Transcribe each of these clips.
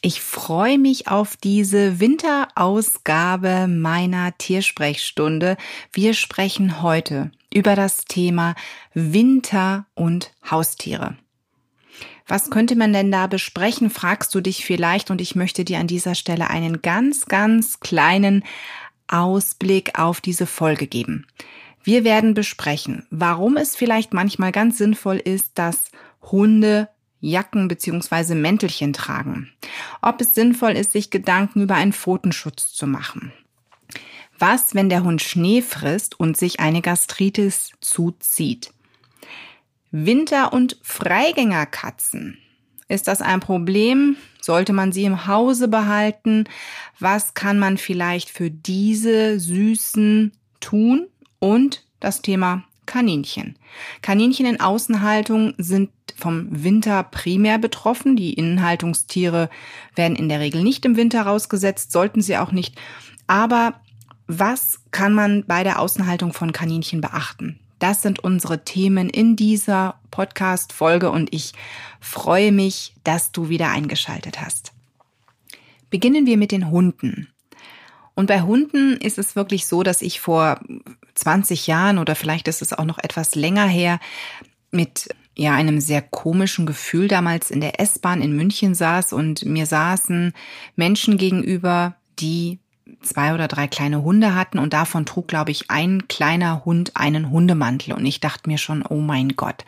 Ich freue mich auf diese Winterausgabe meiner Tiersprechstunde. Wir sprechen heute über das Thema Winter und Haustiere. Was könnte man denn da besprechen, fragst du dich vielleicht und ich möchte dir an dieser Stelle einen ganz, ganz kleinen Ausblick auf diese Folge geben. Wir werden besprechen, warum es vielleicht manchmal ganz sinnvoll ist, dass Hunde Jacken beziehungsweise Mäntelchen tragen. Ob es sinnvoll ist, sich Gedanken über einen Pfotenschutz zu machen. Was, wenn der Hund Schnee frisst und sich eine Gastritis zuzieht? Winter- und Freigängerkatzen. Ist das ein Problem? Sollte man sie im Hause behalten? Was kann man vielleicht für diese Süßen tun? Und das Thema Kaninchen. Kaninchen in Außenhaltung sind vom Winter primär betroffen. Die Innenhaltungstiere werden in der Regel nicht im Winter rausgesetzt, sollten sie auch nicht. Aber was kann man bei der Außenhaltung von Kaninchen beachten? Das sind unsere Themen in dieser Podcast-Folge und ich freue mich, dass du wieder eingeschaltet hast. Beginnen wir mit den Hunden. Und bei Hunden ist es wirklich so, dass ich vor 20 Jahren oder vielleicht ist es auch noch etwas länger her mit ja einem sehr komischen Gefühl damals in der S-Bahn in München saß und mir saßen Menschen gegenüber, die zwei oder drei kleine Hunde hatten und davon trug, glaube ich, ein kleiner Hund einen Hundemantel. Und ich dachte mir schon, oh mein Gott,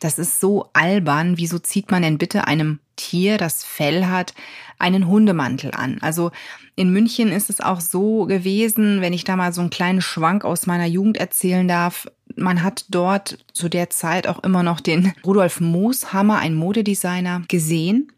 das ist so albern. Wieso zieht man denn bitte einem Tier, das Fell hat, einen Hundemantel an? Also in München ist es auch so gewesen, wenn ich da mal so einen kleinen Schwank aus meiner Jugend erzählen darf. Man hat dort zu der Zeit auch immer noch den Rudolf Mooshammer, ein Modedesigner, gesehen.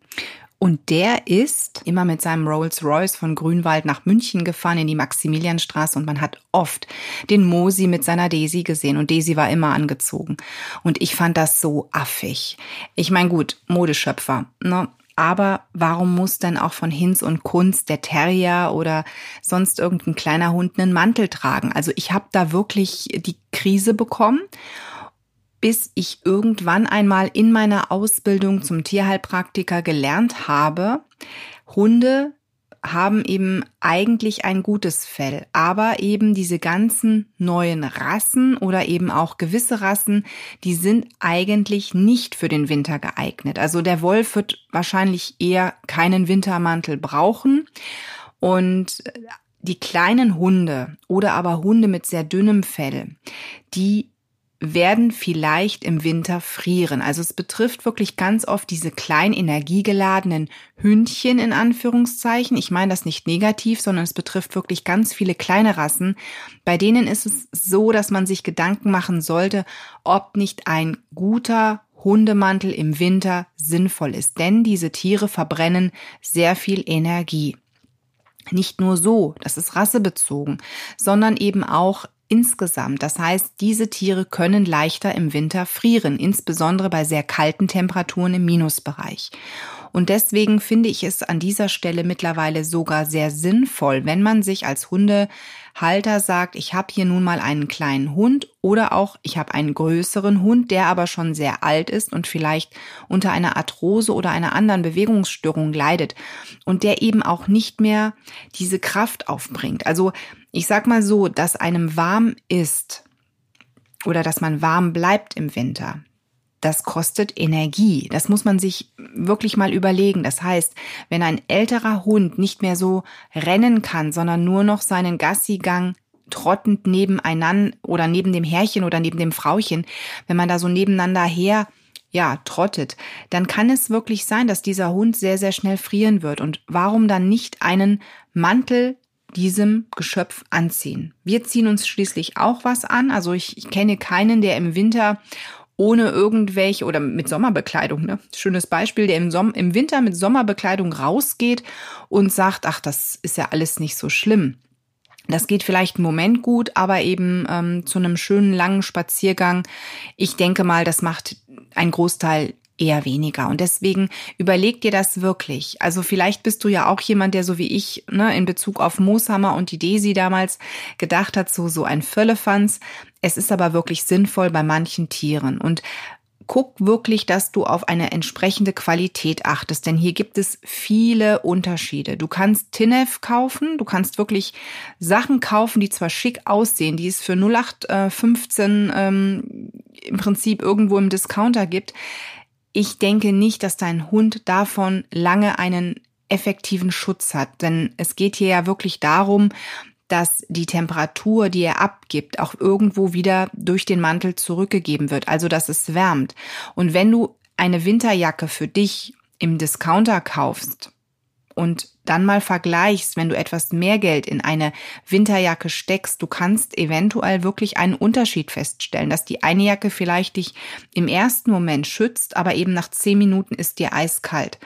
Und der ist immer mit seinem Rolls Royce von Grünwald nach München gefahren in die Maximilianstraße und man hat oft den Mosi mit seiner Daisy gesehen und Daisy war immer angezogen. Und ich fand das so affig. Ich meine, gut, Modeschöpfer, ne? Aber warum muss denn auch von Hinz und Kunz der Terrier oder sonst irgendein kleiner Hund einen Mantel tragen? Also ich habe da wirklich die Krise bekommen bis ich irgendwann einmal in meiner Ausbildung zum Tierheilpraktiker gelernt habe, Hunde haben eben eigentlich ein gutes Fell, aber eben diese ganzen neuen Rassen oder eben auch gewisse Rassen, die sind eigentlich nicht für den Winter geeignet. Also der Wolf wird wahrscheinlich eher keinen Wintermantel brauchen und die kleinen Hunde oder aber Hunde mit sehr dünnem Fell, die werden vielleicht im Winter frieren. Also es betrifft wirklich ganz oft diese klein energiegeladenen Hündchen in Anführungszeichen. Ich meine das nicht negativ, sondern es betrifft wirklich ganz viele kleine Rassen. Bei denen ist es so, dass man sich Gedanken machen sollte, ob nicht ein guter Hundemantel im Winter sinnvoll ist. Denn diese Tiere verbrennen sehr viel Energie. Nicht nur so, das ist rassebezogen, sondern eben auch insgesamt. Das heißt, diese Tiere können leichter im Winter frieren, insbesondere bei sehr kalten Temperaturen im Minusbereich. Und deswegen finde ich es an dieser Stelle mittlerweile sogar sehr sinnvoll, wenn man sich als Hundehalter sagt, ich habe hier nun mal einen kleinen Hund oder auch ich habe einen größeren Hund, der aber schon sehr alt ist und vielleicht unter einer Arthrose oder einer anderen Bewegungsstörung leidet und der eben auch nicht mehr diese Kraft aufbringt. Also ich sag mal so, dass einem warm ist oder dass man warm bleibt im Winter, das kostet Energie. Das muss man sich wirklich mal überlegen. Das heißt, wenn ein älterer Hund nicht mehr so rennen kann, sondern nur noch seinen Gassigang trottend nebeneinander oder neben dem Herrchen oder neben dem Frauchen, wenn man da so nebeneinander her ja, trottet, dann kann es wirklich sein, dass dieser Hund sehr, sehr schnell frieren wird. Und warum dann nicht einen Mantel diesem Geschöpf anziehen? Wir ziehen uns schließlich auch was an. Also ich, ich kenne keinen, der im Winter ohne irgendwelche oder mit Sommerbekleidung, ne? Schönes Beispiel, der im, Sommer, im Winter mit Sommerbekleidung rausgeht und sagt, ach, das ist ja alles nicht so schlimm. Das geht vielleicht einen Moment gut, aber eben ähm, zu einem schönen langen Spaziergang. Ich denke mal, das macht ein Großteil eher weniger. Und deswegen überleg dir das wirklich. Also vielleicht bist du ja auch jemand, der so wie ich ne, in Bezug auf Mooshammer und die Desi damals gedacht hat, so, so ein Völlefanz. Es ist aber wirklich sinnvoll bei manchen Tieren. Und guck wirklich, dass du auf eine entsprechende Qualität achtest, denn hier gibt es viele Unterschiede. Du kannst Tinef kaufen, du kannst wirklich Sachen kaufen, die zwar schick aussehen, die es für 0815 ähm, im Prinzip irgendwo im Discounter gibt. Ich denke nicht, dass dein Hund davon lange einen effektiven Schutz hat, denn es geht hier ja wirklich darum, dass die Temperatur, die er abgibt, auch irgendwo wieder durch den Mantel zurückgegeben wird, also dass es wärmt. Und wenn du eine Winterjacke für dich im Discounter kaufst und dann mal vergleichst, wenn du etwas mehr Geld in eine Winterjacke steckst, du kannst eventuell wirklich einen Unterschied feststellen, dass die eine Jacke vielleicht dich im ersten Moment schützt, aber eben nach zehn Minuten ist dir eiskalt.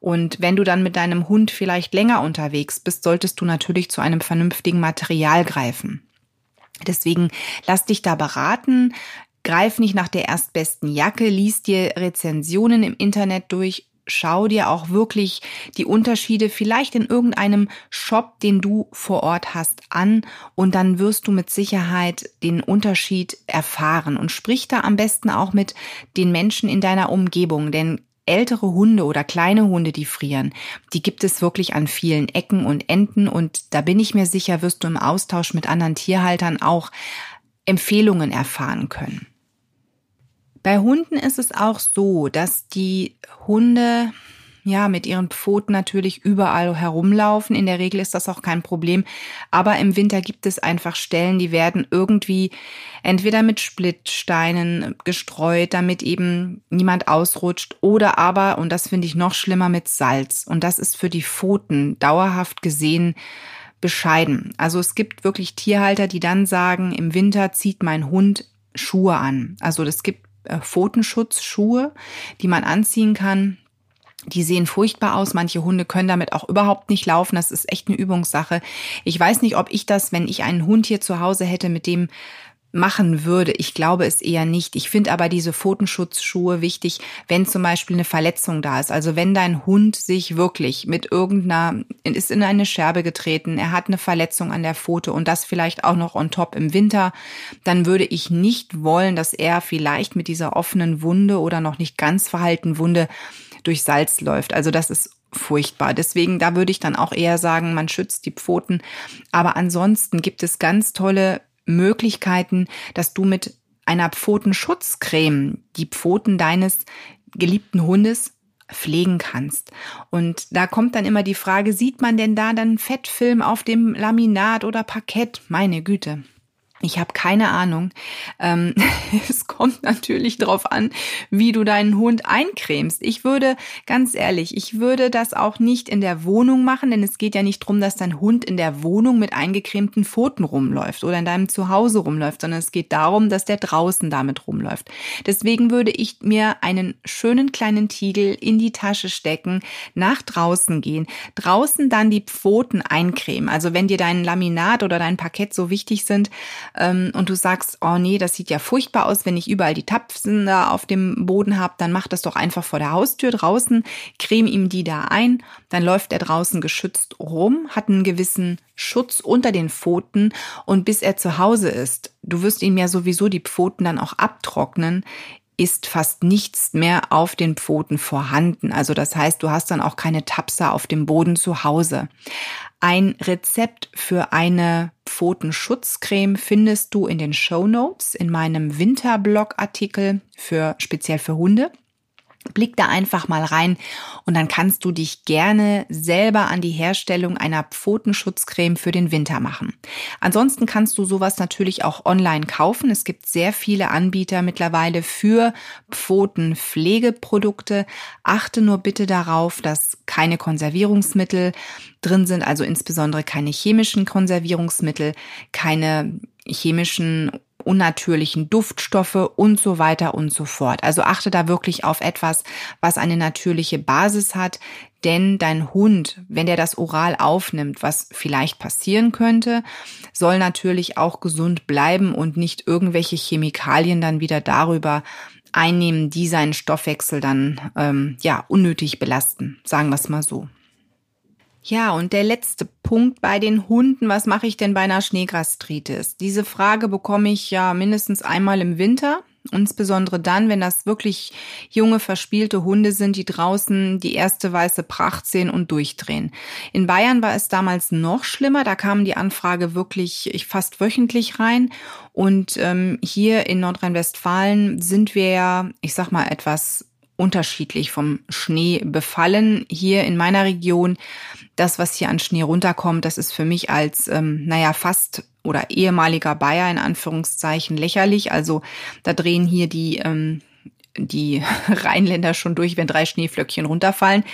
Und wenn du dann mit deinem Hund vielleicht länger unterwegs bist, solltest du natürlich zu einem vernünftigen Material greifen. Deswegen lass dich da beraten. Greif nicht nach der erstbesten Jacke, lies dir Rezensionen im Internet durch, schau dir auch wirklich die Unterschiede vielleicht in irgendeinem Shop, den du vor Ort hast, an und dann wirst du mit Sicherheit den Unterschied erfahren und sprich da am besten auch mit den Menschen in deiner Umgebung, denn ältere Hunde oder kleine Hunde, die frieren, die gibt es wirklich an vielen Ecken und Enden und da bin ich mir sicher, wirst du im Austausch mit anderen Tierhaltern auch Empfehlungen erfahren können. Bei Hunden ist es auch so, dass die Hunde ja, mit ihren Pfoten natürlich überall herumlaufen. In der Regel ist das auch kein Problem. Aber im Winter gibt es einfach Stellen, die werden irgendwie entweder mit Splittsteinen gestreut, damit eben niemand ausrutscht, oder aber, und das finde ich noch schlimmer, mit Salz. Und das ist für die Pfoten dauerhaft gesehen bescheiden. Also es gibt wirklich Tierhalter, die dann sagen, im Winter zieht mein Hund Schuhe an. Also es gibt Pfotenschutzschuhe, die man anziehen kann die sehen furchtbar aus. Manche Hunde können damit auch überhaupt nicht laufen. Das ist echt eine Übungssache. Ich weiß nicht, ob ich das, wenn ich einen Hund hier zu Hause hätte, mit dem machen würde. Ich glaube es eher nicht. Ich finde aber diese Pfotenschutzschuhe wichtig, wenn zum Beispiel eine Verletzung da ist. Also wenn dein Hund sich wirklich mit irgendeiner, ist in eine Scherbe getreten, er hat eine Verletzung an der Pfote und das vielleicht auch noch on top im Winter, dann würde ich nicht wollen, dass er vielleicht mit dieser offenen Wunde oder noch nicht ganz verhalten Wunde durch Salz läuft. Also das ist furchtbar. Deswegen, da würde ich dann auch eher sagen, man schützt die Pfoten. Aber ansonsten gibt es ganz tolle Möglichkeiten, dass du mit einer Pfotenschutzcreme die Pfoten deines geliebten Hundes pflegen kannst. Und da kommt dann immer die Frage, sieht man denn da dann Fettfilm auf dem Laminat oder Parkett? Meine Güte. Ich habe keine Ahnung. Ähm, es kommt natürlich darauf an, wie du deinen Hund eincremst. Ich würde, ganz ehrlich, ich würde das auch nicht in der Wohnung machen, denn es geht ja nicht drum, dass dein Hund in der Wohnung mit eingecremten Pfoten rumläuft oder in deinem Zuhause rumläuft, sondern es geht darum, dass der draußen damit rumläuft. Deswegen würde ich mir einen schönen kleinen Tiegel in die Tasche stecken, nach draußen gehen, draußen dann die Pfoten eincremen. Also wenn dir dein Laminat oder dein Parkett so wichtig sind, ähm, und du sagst, oh nee, das sieht ja furchtbar aus, wenn ich überall die Tapsen da auf dem Boden habe, dann mach das doch einfach vor der Haustür draußen, creme ihm die da ein, dann läuft er draußen geschützt rum, hat einen gewissen Schutz unter den Pfoten und bis er zu Hause ist, du wirst ihm ja sowieso die Pfoten dann auch abtrocknen, ist fast nichts mehr auf den Pfoten vorhanden. Also das heißt, du hast dann auch keine Tapser auf dem Boden zu Hause. Ein Rezept für eine Pfotenschutzcreme findest du in den Show Notes in meinem Winterblog-Artikel für speziell für Hunde. Blick da einfach mal rein und dann kannst du dich gerne selber an die Herstellung einer Pfotenschutzcreme für den Winter machen. Ansonsten kannst du sowas natürlich auch online kaufen. Es gibt sehr viele Anbieter mittlerweile für Pfotenpflegeprodukte. Achte nur bitte darauf, dass keine Konservierungsmittel drin sind, also insbesondere keine chemischen Konservierungsmittel, keine chemischen unnatürlichen Duftstoffe und so weiter und so fort. Also achte da wirklich auf etwas, was eine natürliche Basis hat, denn dein Hund, wenn der das oral aufnimmt, was vielleicht passieren könnte, soll natürlich auch gesund bleiben und nicht irgendwelche Chemikalien dann wieder darüber einnehmen, die seinen Stoffwechsel dann ähm, ja unnötig belasten. Sagen wir es mal so. Ja, und der letzte Punkt bei den Hunden. Was mache ich denn bei einer Schneegastritis? Diese Frage bekomme ich ja mindestens einmal im Winter. Insbesondere dann, wenn das wirklich junge, verspielte Hunde sind, die draußen die erste weiße Pracht sehen und durchdrehen. In Bayern war es damals noch schlimmer. Da kam die Anfrage wirklich fast wöchentlich rein. Und ähm, hier in Nordrhein-Westfalen sind wir ja, ich sag mal, etwas unterschiedlich vom Schnee befallen. Hier in meiner Region, das, was hier an Schnee runterkommt, das ist für mich als, ähm, naja, fast oder ehemaliger Bayer in Anführungszeichen lächerlich. Also da drehen hier die, ähm, die Rheinländer schon durch, wenn drei Schneeflöckchen runterfallen.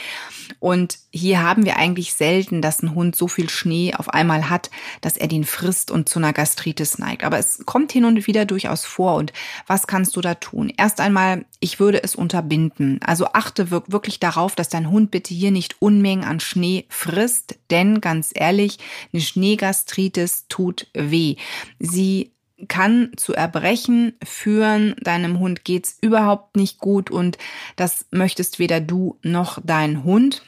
Und hier haben wir eigentlich selten, dass ein Hund so viel Schnee auf einmal hat, dass er den frisst und zu einer Gastritis neigt. Aber es kommt hin und wieder durchaus vor. Und was kannst du da tun? Erst einmal, ich würde es unterbinden. Also achte wirklich darauf, dass dein Hund bitte hier nicht Unmengen an Schnee frisst. Denn ganz ehrlich, eine Schneegastritis tut weh. Sie kann zu Erbrechen führen. Deinem Hund geht's überhaupt nicht gut und das möchtest weder du noch dein Hund.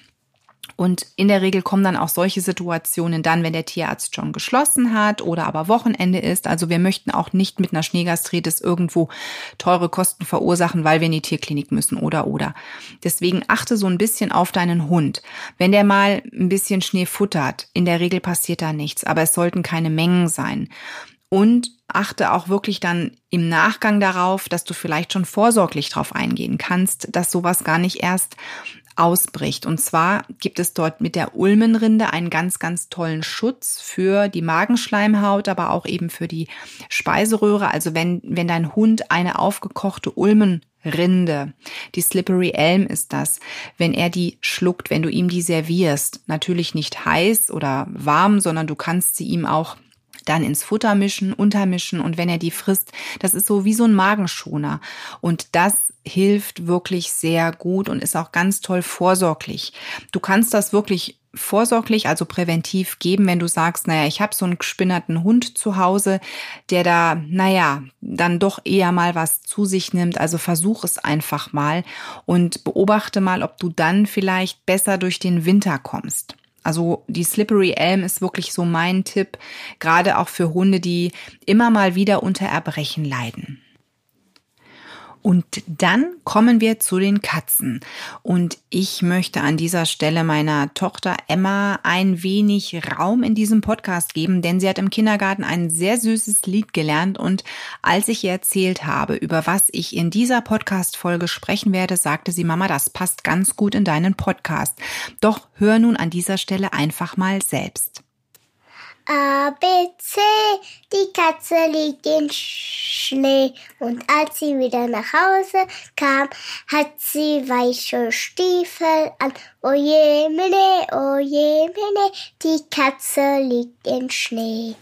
Und in der Regel kommen dann auch solche Situationen dann, wenn der Tierarzt schon geschlossen hat oder aber Wochenende ist. Also wir möchten auch nicht mit einer Schneegastritis irgendwo teure Kosten verursachen, weil wir in die Tierklinik müssen oder oder. Deswegen achte so ein bisschen auf deinen Hund. Wenn der mal ein bisschen Schnee futtert, in der Regel passiert da nichts, aber es sollten keine Mengen sein. Und achte auch wirklich dann im Nachgang darauf, dass du vielleicht schon vorsorglich darauf eingehen kannst, dass sowas gar nicht erst ausbricht. Und zwar gibt es dort mit der Ulmenrinde einen ganz, ganz tollen Schutz für die Magenschleimhaut, aber auch eben für die Speiseröhre. Also wenn, wenn dein Hund eine aufgekochte Ulmenrinde, die Slippery Elm ist das, wenn er die schluckt, wenn du ihm die servierst, natürlich nicht heiß oder warm, sondern du kannst sie ihm auch dann ins Futter mischen, untermischen und wenn er die frisst, das ist so wie so ein Magenschoner. Und das hilft wirklich sehr gut und ist auch ganz toll vorsorglich. Du kannst das wirklich vorsorglich, also präventiv geben, wenn du sagst, naja, ich habe so einen gespinnerten Hund zu Hause, der da, naja, dann doch eher mal was zu sich nimmt. Also versuch es einfach mal und beobachte mal, ob du dann vielleicht besser durch den Winter kommst. Also die Slippery Elm ist wirklich so mein Tipp, gerade auch für Hunde, die immer mal wieder unter Erbrechen leiden. Und dann kommen wir zu den Katzen. Und ich möchte an dieser Stelle meiner Tochter Emma ein wenig Raum in diesem Podcast geben, denn sie hat im Kindergarten ein sehr süßes Lied gelernt. Und als ich ihr erzählt habe, über was ich in dieser Podcast-Folge sprechen werde, sagte sie, Mama, das passt ganz gut in deinen Podcast. Doch hör nun an dieser Stelle einfach mal selbst. A, B, C, die Katze liegt in Schnee und als sie wieder nach Hause kam, hat sie weiche Stiefel an. Oje, mene, oje, mene, die Katze liegt in Schnee.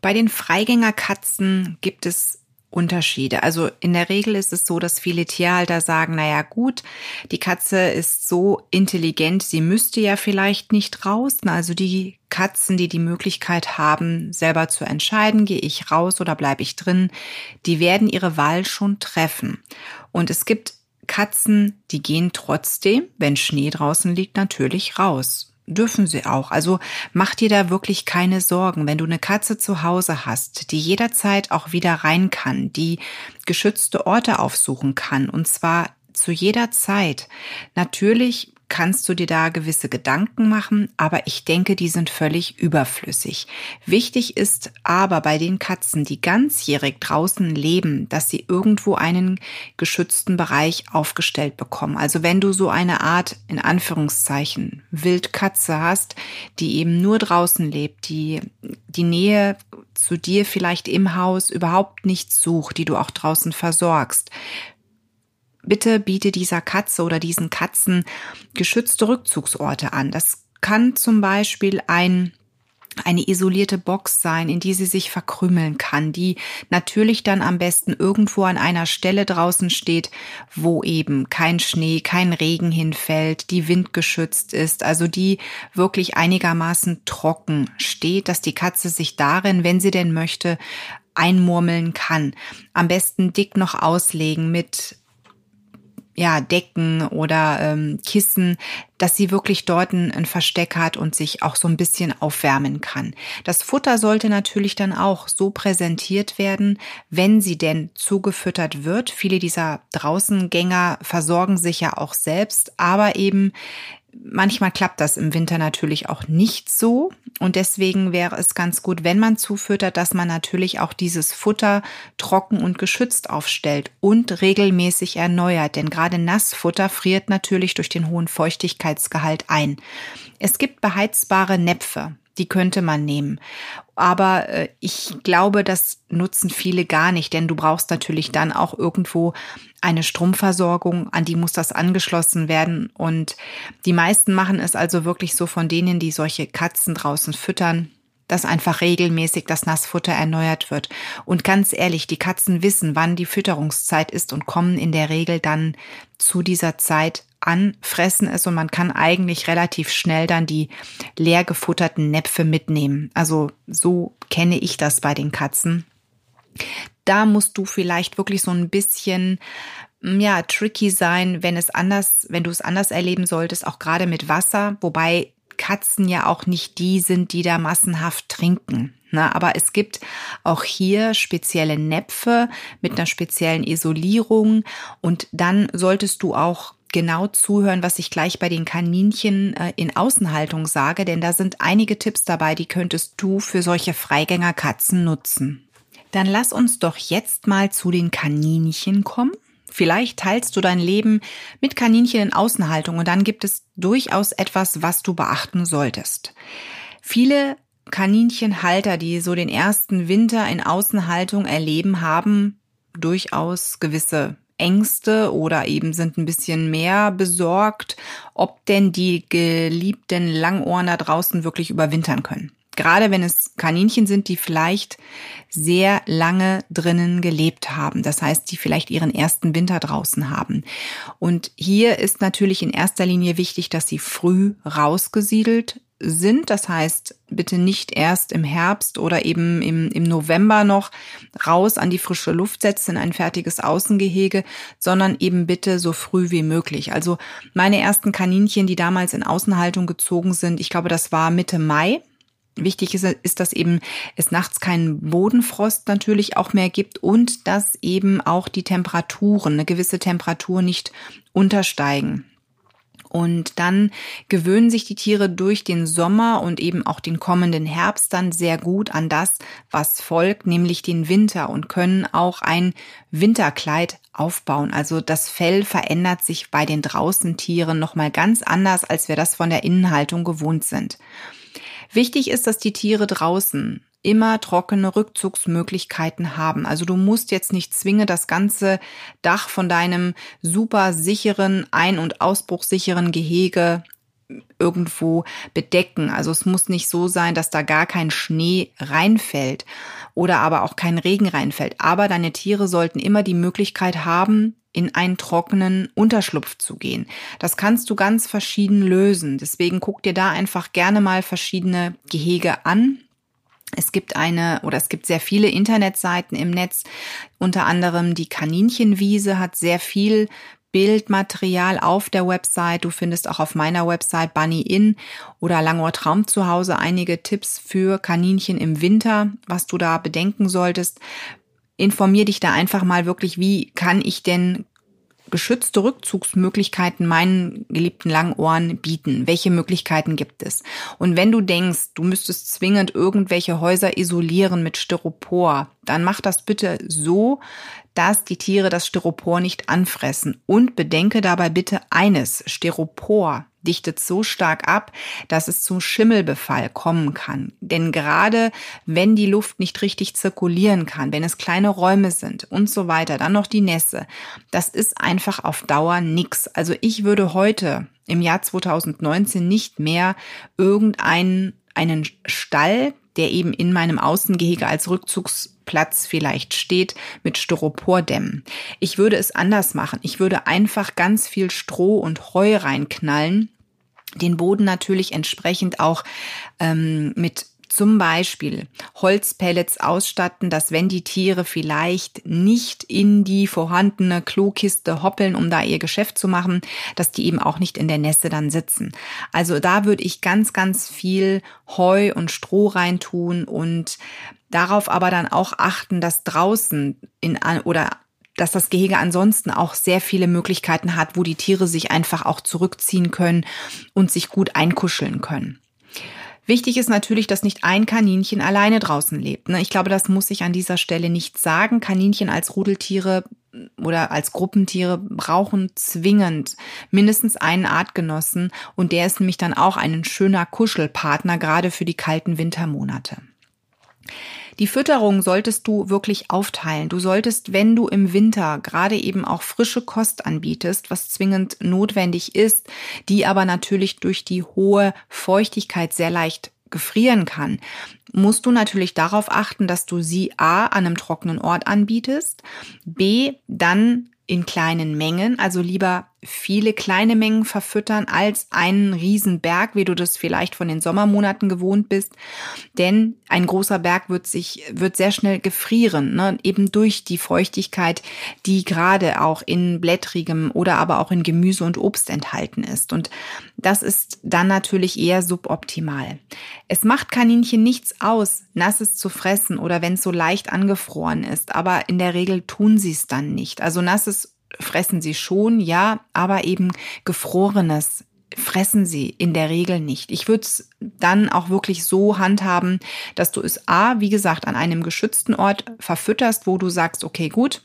Bei den Freigängerkatzen gibt es Unterschiede. Also in der Regel ist es so, dass viele Tierhalter sagen, naja gut, die Katze ist so intelligent, sie müsste ja vielleicht nicht raus. Also die Katzen, die die Möglichkeit haben, selber zu entscheiden, gehe ich raus oder bleibe ich drin, die werden ihre Wahl schon treffen. Und es gibt Katzen, die gehen trotzdem, wenn Schnee draußen liegt, natürlich raus dürfen sie auch. Also mach dir da wirklich keine Sorgen. Wenn du eine Katze zu Hause hast, die jederzeit auch wieder rein kann, die geschützte Orte aufsuchen kann, und zwar zu jeder Zeit. Natürlich kannst du dir da gewisse Gedanken machen, aber ich denke, die sind völlig überflüssig. Wichtig ist aber bei den Katzen, die ganzjährig draußen leben, dass sie irgendwo einen geschützten Bereich aufgestellt bekommen. Also wenn du so eine Art, in Anführungszeichen, Wildkatze hast, die eben nur draußen lebt, die die Nähe zu dir vielleicht im Haus überhaupt nicht sucht, die du auch draußen versorgst, bitte biete dieser Katze oder diesen Katzen geschützte Rückzugsorte an. Das kann zum Beispiel ein eine isolierte Box sein, in die sie sich verkrümeln kann, die natürlich dann am besten irgendwo an einer Stelle draußen steht, wo eben kein Schnee, kein Regen hinfällt, die windgeschützt ist, also die wirklich einigermaßen trocken steht, dass die Katze sich darin, wenn sie denn möchte, einmurmeln kann. Am besten dick noch auslegen mit ja, Decken oder ähm, Kissen, dass sie wirklich dort ein, Versteck hat und sich auch so ein bisschen aufwärmen kann. Das Futter sollte natürlich dann auch so präsentiert werden, wenn sie denn zugefüttert wird. Viele dieser Draußengänger versorgen sich ja auch selbst, aber eben Manchmal klappt das im Winter natürlich auch nicht so. Und deswegen wäre es ganz gut, wenn man zufüttert, dass man natürlich auch dieses Futter trocken und geschützt aufstellt und regelmäßig erneuert, denn gerade Nassfutter friert natürlich durch den hohen Feuchtigkeitsgehalt ein. Es gibt beheizbare Näpfe die könnte man nehmen. Aber äh, ich glaube, das nutzen viele gar nicht, denn du brauchst natürlich dann auch irgendwo eine Stromversorgung, an die muss das angeschlossen werden. Und die meisten machen es also wirklich so von denen, die solche Katzen draußen füttern, dass einfach regelmäßig das Nassfutter erneuert wird. Und ganz ehrlich, die Katzen wissen, wann die Fütterungszeit ist und kommen in der Regel dann zu dieser Zeit an, fressen es und man kann eigentlich relativ schnell dann die leer gefutterten Näpfe mitnehmen. Also so kenne ich das bei den Katzen. Da musst du vielleicht wirklich so ein bisschen ja, tricky sein, wenn es anders, wenn du es anders erleben solltest, auch gerade mit Wasser, wobei Katzen ja auch nicht die sind, die da massenhaft trinken. Ne? Aber es gibt auch hier spezielle Näpfe mit einer speziellen Isolierung und dann solltest du auch genau zuhören, was ich gleich bei den Kaninchen äh, in Außenhaltung sage, denn da sind einige Tipps dabei, die könntest du für solche Freigängerkatzen nutzen. Dann lass uns doch jetzt mal zu den Kaninchen kommen. Vielleicht teilst du dein Leben mit Kaninchen in Außenhaltung und dann gibt es durchaus etwas, was du beachten solltest. Viele Kaninchenhalter, die so den ersten Winter in Außenhaltung erleben, haben durchaus gewisse Ängste oder eben sind ein bisschen mehr besorgt, ob denn die geliebten Langohren da draußen wirklich überwintern können. Gerade wenn es Kaninchen sind, die vielleicht sehr lange drinnen gelebt haben. Das heißt, die vielleicht ihren ersten Winter draußen haben. Und hier ist natürlich in erster Linie wichtig, dass sie früh rausgesiedelt sind. Das heißt, bitte nicht erst im Herbst oder eben im, im November noch raus an die frische Luft setzen in ein fertiges Außengehege, sondern eben bitte so früh wie möglich. Also meine ersten Kaninchen, die damals in Außenhaltung gezogen sind, ich glaube, das war Mitte Mai Wichtig ist, ist, dass eben es nachts keinen Bodenfrost natürlich auch mehr gibt und dass eben auch die Temperaturen, eine gewisse Temperatur nicht untersteigen. Und dann gewöhnen sich die Tiere durch den Sommer und eben auch den kommenden Herbst dann sehr gut an das, was folgt, nämlich den Winter und können auch ein Winterkleid aufbauen. Also das Fell verändert sich bei den Draußentieren nochmal ganz anders, als wir das von der Innenhaltung gewohnt sind. Wichtig ist, dass die Tiere draußen immer trockene Rückzugsmöglichkeiten haben. Also du musst jetzt nicht zwingend das ganze Dach von deinem super sicheren, ein- und ausbruchsicheren Gehege irgendwo bedecken. Also es muss nicht so sein, dass da gar kein Schnee reinfällt oder aber auch kein Regen reinfällt. Aber deine Tiere sollten immer die Möglichkeit haben, in einen trockenen Unterschlupf zu gehen. Das kannst du ganz verschieden lösen. Deswegen guck dir da einfach gerne mal verschiedene Gehege an. Es gibt eine oder es gibt sehr viele Internetseiten im Netz, unter anderem die Kaninchenwiese hat sehr viel Bildmaterial auf der Website. Du findest auch auf meiner Website Bunny Inn oder Langohr Traum zu Hause einige Tipps für Kaninchen im Winter, was du da bedenken solltest informier dich da einfach mal wirklich, wie kann ich denn geschützte Rückzugsmöglichkeiten meinen geliebten Langohren bieten? Welche Möglichkeiten gibt es? Und wenn du denkst, du müsstest zwingend irgendwelche Häuser isolieren mit Styropor, dann mach das bitte so, dass die Tiere das Styropor nicht anfressen. Und bedenke dabei bitte eines, Styropor dichtet so stark ab, dass es zum Schimmelbefall kommen kann. Denn gerade wenn die Luft nicht richtig zirkulieren kann, wenn es kleine Räume sind und so weiter, dann noch die Nässe, das ist einfach auf Dauer nix. Also ich würde heute im Jahr 2019 nicht mehr irgendeinen einen Stall, der eben in meinem Außengehege als Rückzugsplatz vielleicht steht, mit Styropor dämmen. Ich würde es anders machen. Ich würde einfach ganz viel Stroh und Heu reinknallen den Boden natürlich entsprechend auch ähm, mit zum Beispiel Holzpellets ausstatten, dass wenn die Tiere vielleicht nicht in die vorhandene Klokiste hoppeln, um da ihr Geschäft zu machen, dass die eben auch nicht in der Nässe dann sitzen. Also da würde ich ganz, ganz viel Heu und Stroh reintun und darauf aber dann auch achten, dass draußen in oder dass das Gehege ansonsten auch sehr viele Möglichkeiten hat, wo die Tiere sich einfach auch zurückziehen können und sich gut einkuscheln können. Wichtig ist natürlich, dass nicht ein Kaninchen alleine draußen lebt. Ne? Ich glaube, das muss ich an dieser Stelle nicht sagen. Kaninchen als Rudeltiere oder als Gruppentiere brauchen zwingend mindestens einen Artgenossen und der ist nämlich dann auch ein schöner Kuschelpartner, gerade für die kalten Wintermonate. Die Fütterung solltest du wirklich aufteilen. Du solltest, wenn du im Winter gerade eben auch frische Kost anbietest, was zwingend notwendig ist, die aber natürlich durch die hohe Feuchtigkeit sehr leicht gefrieren kann, musst du natürlich darauf achten, dass du sie A an einem trockenen Ort anbietest, B dann in kleinen Mengen, also lieber viele kleine Mengen verfüttern als einen Riesenberg, wie du das vielleicht von den Sommermonaten gewohnt bist. Denn ein großer Berg wird sich, wird sehr schnell gefrieren, ne? eben durch die Feuchtigkeit, die gerade auch in blättrigem oder aber auch in Gemüse und Obst enthalten ist. Und das ist dann natürlich eher suboptimal. Es macht Kaninchen nichts aus, nasses zu fressen oder wenn es so leicht angefroren ist, aber in der Regel tun sie es dann nicht. Also nasses fressen sie schon, ja, aber eben gefrorenes fressen sie in der Regel nicht. Ich würde es dann auch wirklich so handhaben, dass du es A, wie gesagt, an einem geschützten Ort verfütterst, wo du sagst, okay, gut,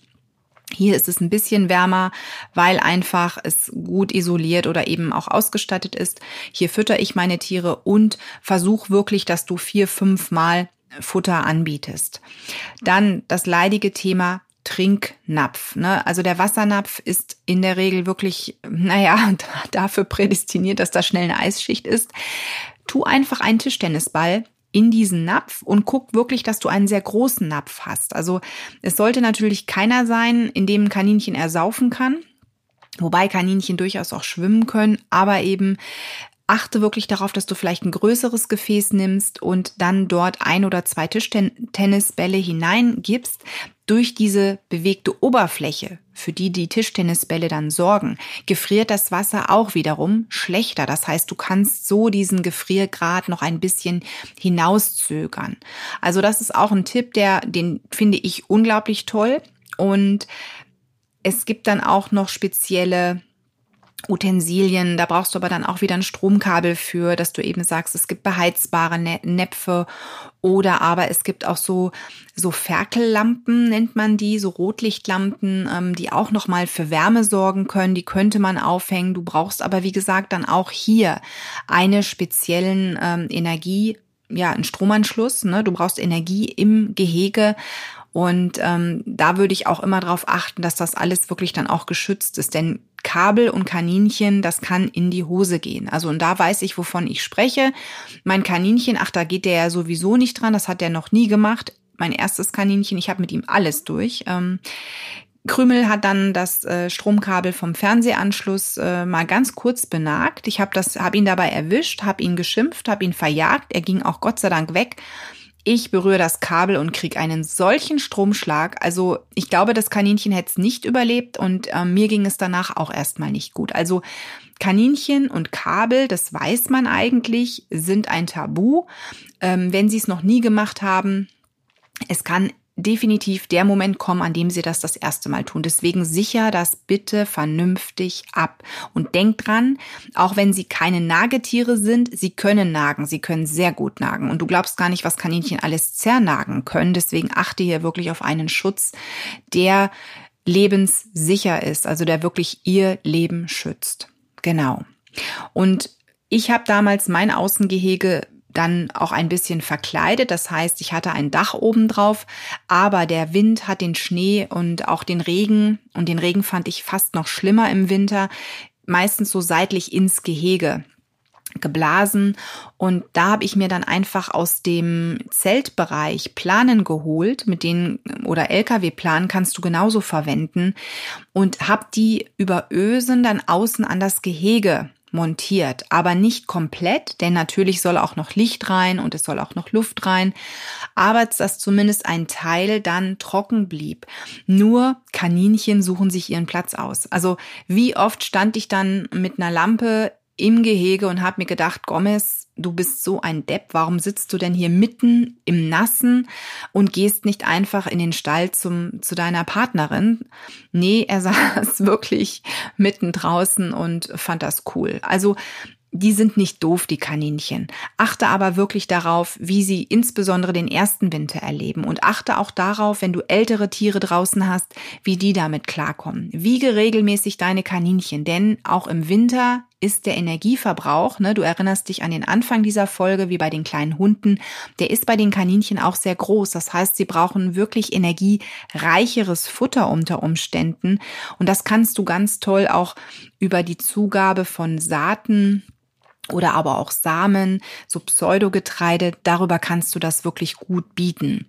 hier ist es ein bisschen wärmer, weil einfach es gut isoliert oder eben auch ausgestattet ist. Hier fütter ich meine Tiere und versuch wirklich, dass du vier, fünf Mal Futter anbietest. Dann das leidige Thema Trinknapf. Ne? Also der Wassernapf ist in der Regel wirklich, naja, dafür prädestiniert, dass da schnell eine Eisschicht ist. Tu einfach einen Tischtennisball in diesen Napf und guck wirklich, dass du einen sehr großen Napf hast. Also es sollte natürlich keiner sein, in dem ein Kaninchen ersaufen kann. Wobei Kaninchen durchaus auch schwimmen können, aber eben achte wirklich darauf, dass du vielleicht ein größeres Gefäß nimmst und dann dort ein oder zwei Tischtennisbälle hineingibst. Durch diese bewegte Oberfläche, für die die Tischtennisbälle dann sorgen, gefriert das Wasser auch wiederum schlechter. Das heißt, du kannst so diesen Gefriergrad noch ein bisschen hinauszögern. Also das ist auch ein Tipp, der, den finde ich unglaublich toll. Und es gibt dann auch noch spezielle Utensilien, da brauchst du aber dann auch wieder ein Stromkabel für, dass du eben sagst, es gibt beheizbare Näpfe oder aber es gibt auch so so Ferkellampen nennt man die, so Rotlichtlampen, ähm, die auch noch mal für Wärme sorgen können. Die könnte man aufhängen. Du brauchst aber wie gesagt dann auch hier eine speziellen ähm, Energie, ja, einen Stromanschluss. Ne? Du brauchst Energie im Gehege und ähm, da würde ich auch immer darauf achten, dass das alles wirklich dann auch geschützt ist. Denn Kabel und Kaninchen, das kann in die Hose gehen. Also und da weiß ich, wovon ich spreche. Mein Kaninchen, ach, da geht der ja sowieso nicht dran, das hat er noch nie gemacht. Mein erstes Kaninchen, ich habe mit ihm alles durch. Ähm, Krümel hat dann das äh, Stromkabel vom Fernsehanschluss äh, mal ganz kurz benagt. Ich habe habe ihn dabei erwischt, habe ihn geschimpft, habe ihn verjagt. Er ging auch Gott sei Dank weg. Ich berühre das Kabel und krieg einen solchen Stromschlag. Also ich glaube, das Kaninchen hätte es nicht überlebt und äh, mir ging es danach auch erstmal nicht gut. Also Kaninchen und Kabel, das weiß man eigentlich, sind ein Tabu. Ähm, wenn Sie es noch nie gemacht haben, es kann definitiv der Moment kommen, an dem Sie das das erste Mal tun. Deswegen sicher das bitte vernünftig ab. Und denkt dran, auch wenn Sie keine Nagetiere sind, Sie können nagen. Sie können sehr gut nagen. Und du glaubst gar nicht, was Kaninchen alles zernagen können. Deswegen achte hier wirklich auf einen Schutz, der lebenssicher ist, also der wirklich Ihr Leben schützt. Genau. Und ich habe damals mein Außengehege dann auch ein bisschen verkleidet. Das heißt, ich hatte ein Dach oben drauf, aber der Wind hat den Schnee und auch den Regen, und den Regen fand ich fast noch schlimmer im Winter, meistens so seitlich ins Gehege geblasen. Und da habe ich mir dann einfach aus dem Zeltbereich Planen geholt, mit denen oder LKW-Planen kannst du genauso verwenden. Und habe die über Ösen dann außen an das Gehege montiert, aber nicht komplett, denn natürlich soll auch noch Licht rein und es soll auch noch Luft rein, aber dass zumindest ein Teil dann trocken blieb. Nur Kaninchen suchen sich ihren Platz aus. Also wie oft stand ich dann mit einer Lampe im Gehege und habe mir gedacht, Gomez, du bist so ein Depp, warum sitzt du denn hier mitten im Nassen und gehst nicht einfach in den Stall zum, zu deiner Partnerin? Nee, er saß wirklich mitten draußen und fand das cool. Also die sind nicht doof, die Kaninchen. Achte aber wirklich darauf, wie sie insbesondere den ersten Winter erleben. Und achte auch darauf, wenn du ältere Tiere draußen hast, wie die damit klarkommen. Wiege regelmäßig deine Kaninchen, denn auch im Winter ist der Energieverbrauch, ne, du erinnerst dich an den Anfang dieser Folge, wie bei den kleinen Hunden, der ist bei den Kaninchen auch sehr groß. Das heißt, sie brauchen wirklich energiereicheres Futter unter Umständen. Und das kannst du ganz toll auch über die Zugabe von Saaten oder aber auch Samen, so Pseudogetreide, darüber kannst du das wirklich gut bieten.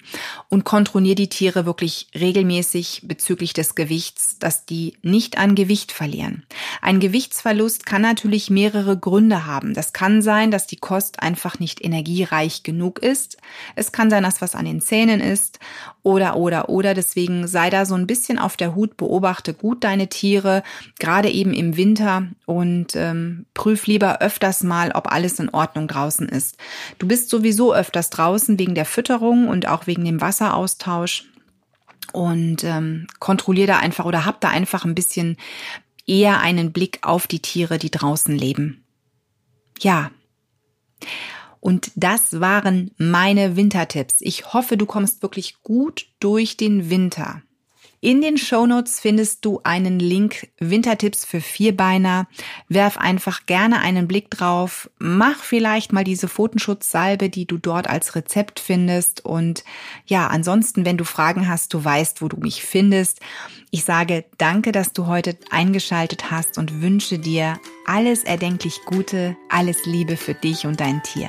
Und kontrollier die Tiere wirklich regelmäßig bezüglich des Gewichts, dass die nicht an Gewicht verlieren. Ein Gewichtsverlust kann natürlich mehrere Gründe haben. Das kann sein, dass die Kost einfach nicht energiereich genug ist. Es kann sein, dass was an den Zähnen ist oder, oder, oder. Deswegen sei da so ein bisschen auf der Hut, beobachte gut deine Tiere, gerade eben im Winter und ähm, prüf lieber öfters mal, ob alles in Ordnung draußen ist. Du bist sowieso öfters draußen wegen der Fütterung und auch wegen dem Wasseraustausch und ähm, kontrollier da einfach oder hab da einfach ein bisschen eher einen Blick auf die Tiere, die draußen leben. Ja. Und das waren meine Wintertipps. Ich hoffe, du kommst wirklich gut durch den Winter. In den Shownotes findest du einen Link Wintertipps für Vierbeiner. Werf einfach gerne einen Blick drauf. Mach vielleicht mal diese Pfotenschutzsalbe, die du dort als Rezept findest. Und ja, ansonsten, wenn du Fragen hast, du weißt, wo du mich findest. Ich sage danke, dass du heute eingeschaltet hast und wünsche dir alles erdenklich Gute, alles Liebe für dich und dein Tier.